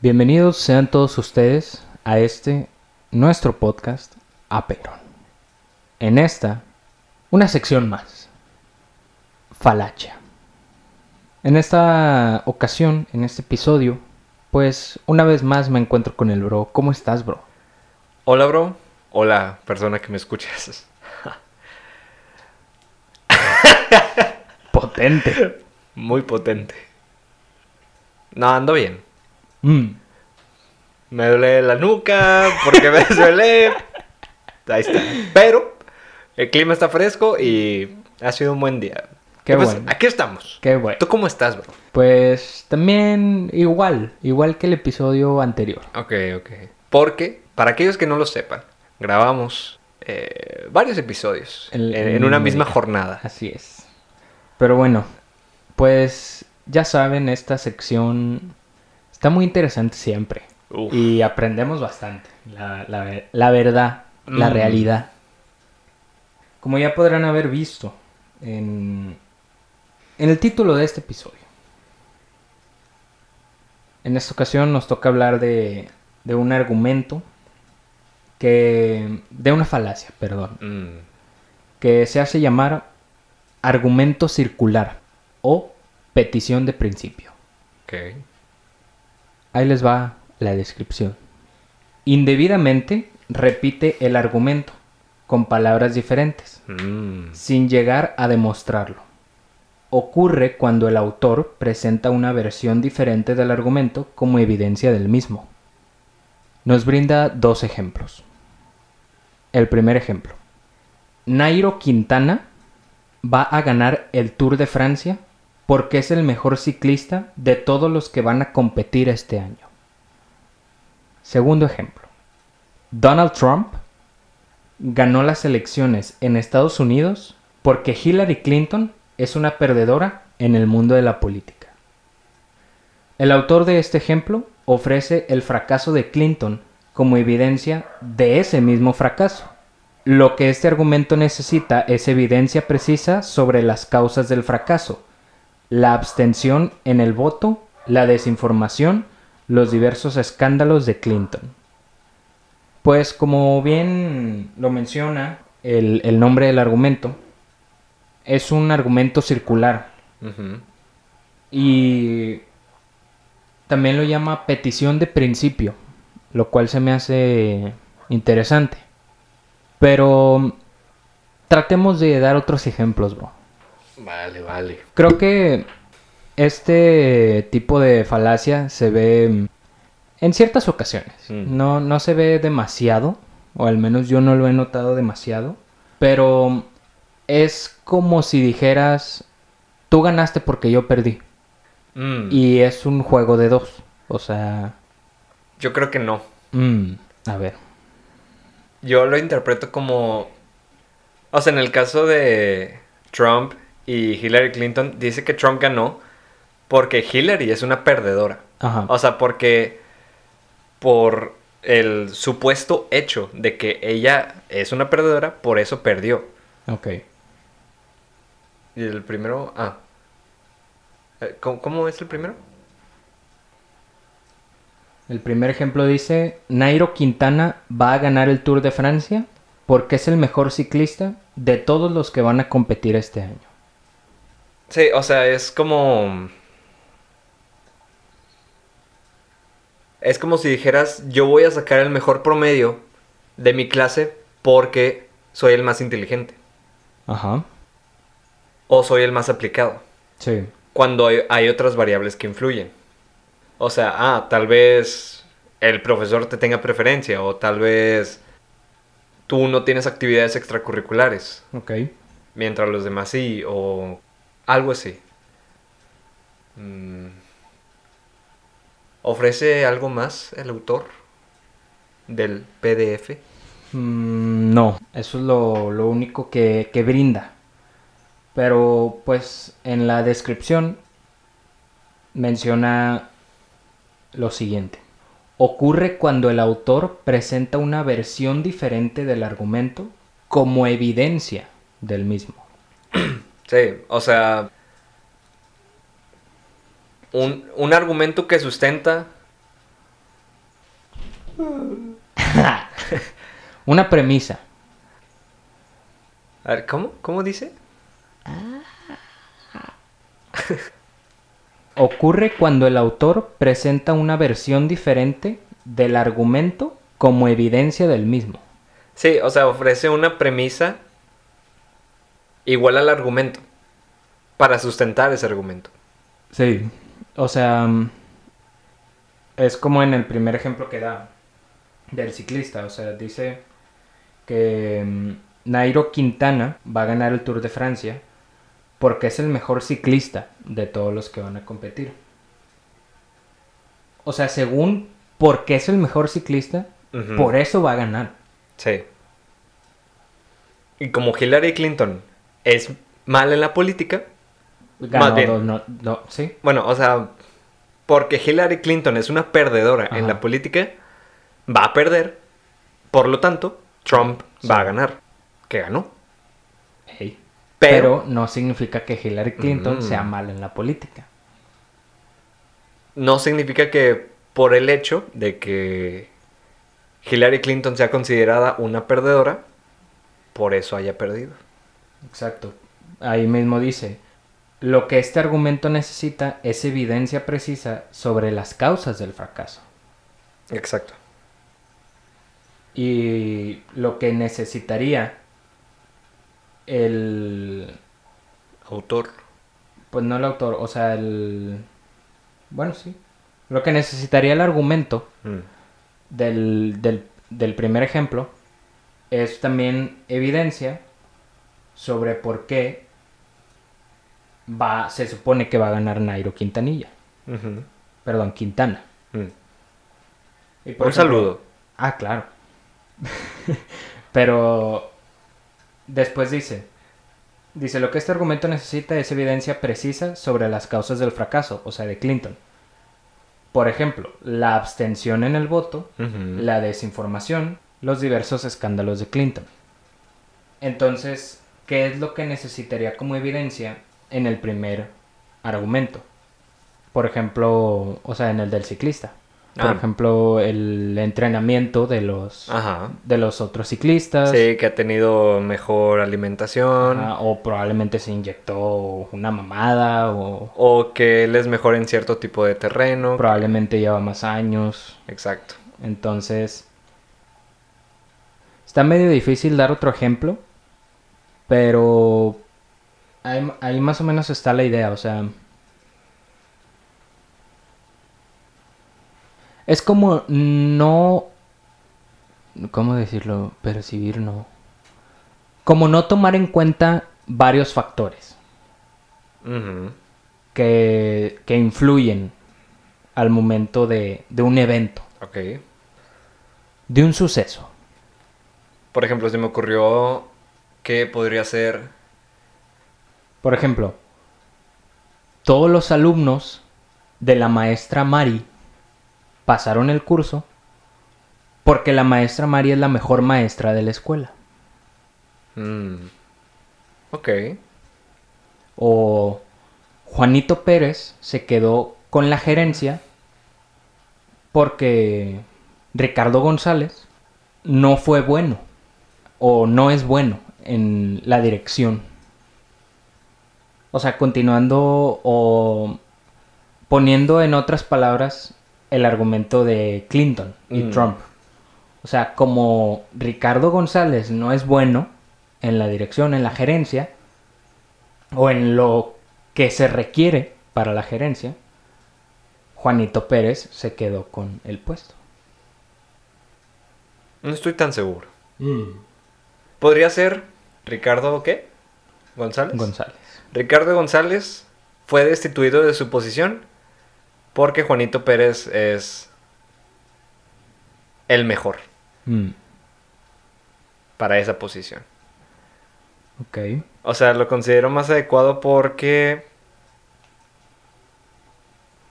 Bienvenidos sean todos ustedes a este nuestro podcast Aperón. En esta, una sección más. Falacia. En esta ocasión, en este episodio, pues una vez más me encuentro con el bro. ¿Cómo estás, bro? Hola, bro. Hola, persona que me escuchas. Potente. Muy potente. No, ando bien. Mm. Me duele la nuca porque me duele. Ahí está. Pero el clima está fresco y ha sido un buen día. Qué Pues, bueno. Aquí estamos. Qué bueno. ¿Tú cómo estás, bro? Pues también igual, igual que el episodio anterior. Ok, ok. Porque, para aquellos que no lo sepan, grabamos eh, varios episodios El- en, en una misma jornada. Así es. Pero bueno, pues ya saben, esta sección está muy interesante siempre. Uf. Y aprendemos bastante. La, la ver- la verdad, la Mm. realidad. Como ya podrán haber visto en, en el título de este episodio. En esta ocasión nos toca hablar de, de un argumento que... de una falacia, perdón Mm, que se hace llamar argumento circular o petición de principio. ok. Ahí les va la descripción. Indebidamente repite el argumento con palabras diferentes, Mm, sin llegar a demostrarlo. Ocurre cuando el autor presenta una versión diferente del argumento como evidencia del mismo. Nos brinda dos ejemplos. El primer ejemplo. Nairo Quintana va a ganar el Tour de Francia porque es el mejor ciclista de todos los que van a competir este año. Segundo ejemplo. Donald Trump ganó las elecciones en Estados Unidos porque Hillary Clinton es una perdedora en el mundo de la política. El autor de este ejemplo ofrece el fracaso de Clinton como evidencia de ese mismo fracaso. Lo que este argumento necesita es evidencia precisa sobre las causas del fracaso, la abstención en el voto, la desinformación, los diversos escándalos de Clinton. Pues como bien lo menciona el, el nombre del argumento, es un argumento circular y también lo llama petición de principio, lo cual se me hace interesante. Pero tratemos de dar otros ejemplos, bro. Vale, vale. Creo que este tipo de falacia se ve en ciertas ocasiones. Mm. No, no se ve demasiado, o al menos yo no lo he notado demasiado, pero es como si dijeras, tú ganaste porque yo perdí. Mm, Y es un juego de dos. O sea, Yo creo que no. mm, a ver. Yo lo interpreto como... O sea, en el caso de Trump y Hillary Clinton, dice que Trump ganó porque Hillary es una perdedora. Ajá. O sea, porque por el supuesto hecho de que ella es una perdedora, por eso perdió. Ok. Y el primero... Ah. Eh, ¿Cómo, cómo es el primero? El primer ejemplo dice, Nairo Quintana va a ganar el Tour de Francia porque es el mejor ciclista de todos los que van a competir este año. Sí, o sea, es como... Es como si dijeras, yo voy a sacar el mejor promedio de mi clase porque soy el más inteligente Ajá. o soy el más aplicado, Sí. cuando hay, hay otras variables que influyen. O sea, ah, tal vez el profesor te tenga preferencia o tal vez tú no tienes actividades extracurriculares, Ok. mientras los demás sí, o algo así. Mm. ¿Ofrece algo más el autor del PDF? Mm, no, eso es lo, lo único que, que brinda. Pero pues en la descripción menciona lo siguiente. Ocurre cuando el autor presenta una versión diferente del argumento como evidencia del mismo. Sí, o sea, un, un argumento que sustenta Una premisa. A ver, ¿cómo? ¿Cómo dice? Ocurre cuando el autor presenta una versión diferente del argumento como evidencia del mismo. Sí, o sea, ofrece una premisa igual al argumento para sustentar ese argumento. Sí, o sea, es como en el primer ejemplo que da del ciclista, o sea, dice que mm, Nairo Quintana va a ganar el Tour de Francia porque es el mejor ciclista de todos los que van a competir. O sea, según porque es el mejor ciclista, por eso va a ganar. Sí. Y como Hillary Clinton es mal en la política, Ganó bien. dos, no- no- sí. bueno, o sea, porque Hillary Clinton es una perdedora en la política, va a perder. Por lo tanto, Trump Sí. va a ganar. Que ganó. Pero, Pero, no significa que Hillary Clinton Mm. sea mala en la política. no significa que por el hecho de que Hillary Clinton sea considerada una perdedora, por eso haya perdido. Exacto. Ahí mismo dice, lo que este argumento necesita es evidencia precisa sobre las causas del fracaso. Exacto. Y lo que necesitaría el... Autor. Pues no el autor, o sea, el... Bueno, sí. Lo que necesitaría el argumento Mm. del, del, del primer ejemplo es también evidencia sobre por qué va, se supone que va a ganar Nairo Quintanilla. Perdón, Quintana. Mm. Y por Un ejemplo- saludo. Ah, claro. Pero después dice, dice, lo que este argumento necesita es evidencia precisa sobre las causas del fracaso, o sea, de Clinton. Por ejemplo, la abstención en el voto, la desinformación, los diversos escándalos de Clinton. Entonces, ¿qué es lo que necesitaría como evidencia en el primer argumento? Por ejemplo, o sea, en el del ciclista. Por Ah. ejemplo, el entrenamiento de los Ajá. de los otros ciclistas. Sí, que ha tenido mejor alimentación. ajá, o probablemente se inyectó una mamada o O que él es mejor en cierto tipo de terreno. probablemente lleva más años. Exacto. Entonces, está medio difícil dar otro ejemplo, pero ahí, ahí más o menos está la idea, o sea... Es como no... ¿Cómo decirlo? Percibir no. Como no tomar en cuenta varios factores que, que influyen al momento de, de un evento, Ok. de un suceso. Por ejemplo, se me ocurrió que podría ser. Por ejemplo, todos los alumnos de la maestra Mari pasaron el curso porque la maestra Mari es la mejor maestra de la escuela. mm, Ok. O Juanito Pérez se quedó con la gerencia porque Ricardo González no fue bueno o no es bueno en la dirección. O sea, continuando o poniendo en otras palabras el argumento de Clinton y Mm. Trump. O sea, como Ricardo González no es bueno en la dirección, en la gerencia, o en lo que se requiere para la gerencia, Juanito Pérez se quedó con el puesto. No estoy tan seguro. Podría ser Ricardo, ¿qué? González. González. Ricardo González fue destituido de su posición porque Juanito Pérez es el mejor Mm, para esa posición. ok. O sea, lo considero más adecuado porque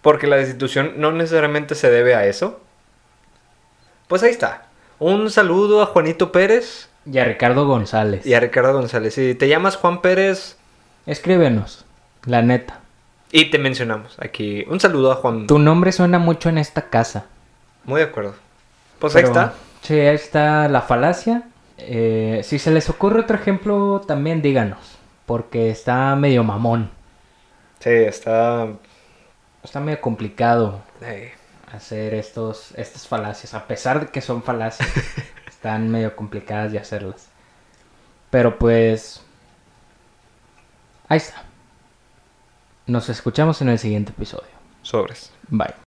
porque la destitución no necesariamente se debe a eso. Pues ahí está. Un saludo a Juanito Pérez Y a Ricardo González. y a Ricardo González. Si te llamas Juan Pérez Escríbenos, la neta. y te mencionamos aquí. Un saludo a Juan. Tu nombre suena mucho en esta casa. Muy de acuerdo. Pues ahí está. Sí, ahí está la falacia. Eh, si se les ocurre otro ejemplo, también díganos. Porque está medio mamón. Sí, está... Está medio complicado hacer estos, estas falacias. A pesar de que son falacias, están medio complicadas de hacerlas. Pero pues... Ahí está. Nos escuchamos en el siguiente episodio. sobres. Bye.